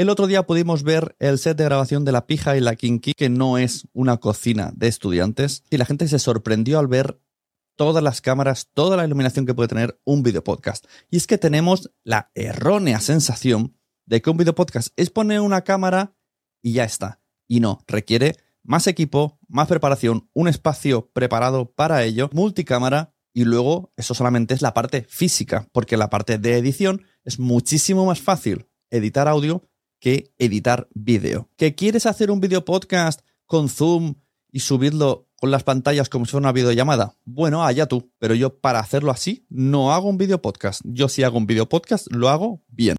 El otro día pudimos ver el set de grabación de La Pija y la Kinky, que no es una cocina de estudiantes, y la gente se sorprendió al ver todas las cámaras, toda la iluminación que puede tener un video podcast. Y es que tenemos la errónea sensación de que un video podcast es poner una cámara y ya está. Y no, requiere más equipo, más preparación, un espacio preparado para ello, multicámara y luego eso solamente es la parte física, porque la parte de edición es muchísimo más fácil editar audio que editar vídeo. ¿Que quieres hacer un video podcast con Zoom y subirlo con las pantallas como si fuera una videollamada? Bueno, allá tú, pero yo para hacerlo así no hago un video podcast. Yo si hago un video podcast lo hago bien.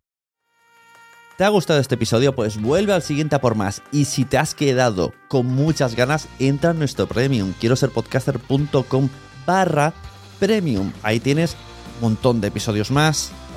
¿Te ha gustado este episodio? Pues vuelve al siguiente a por más. Y si te has quedado con muchas ganas, entra en nuestro premium. Quiero ser podcaster.com barra premium. Ahí tienes un montón de episodios más,